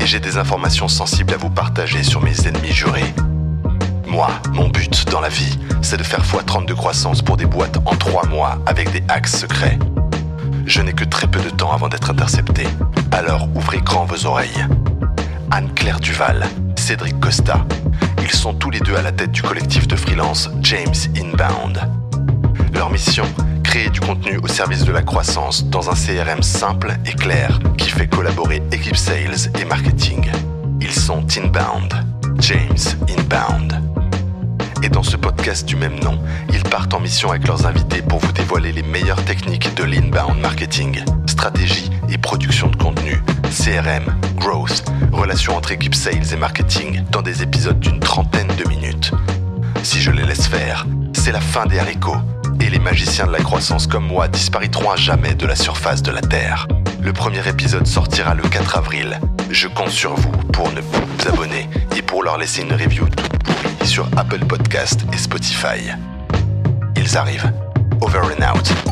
Et j'ai des informations sensibles à vous partager sur mes ennemis jurés. Moi, mon but dans la vie, c'est de faire x30 de croissance pour des boîtes en 3 mois avec des hacks secrets. Je n'ai que très peu de temps avant d'être intercepté, alors ouvrez grand vos oreilles. Anne-Claire Duval, Cédric Costa, ils sont tous les deux à la tête du collectif de freelance James Inbound. Leur mission contenu au service de la croissance dans un CRM simple et clair qui fait collaborer équipe sales et marketing. Ils sont Inbound, James Inbound. Et dans ce podcast du même nom, ils partent en mission avec leurs invités pour vous dévoiler les meilleures techniques de l'inbound marketing, stratégie et production de contenu, CRM, growth, relations entre équipes sales et marketing dans des épisodes d'une trentaine de minutes. Si je les laisse faire, c'est la fin des haricots les magiciens de la croissance comme moi disparaîtront à jamais de la surface de la Terre. Le premier épisode sortira le 4 avril. Je compte sur vous pour ne pas vous abonner et pour leur laisser une review toute pourrie sur Apple Podcast et Spotify. Ils arrivent. Over and out.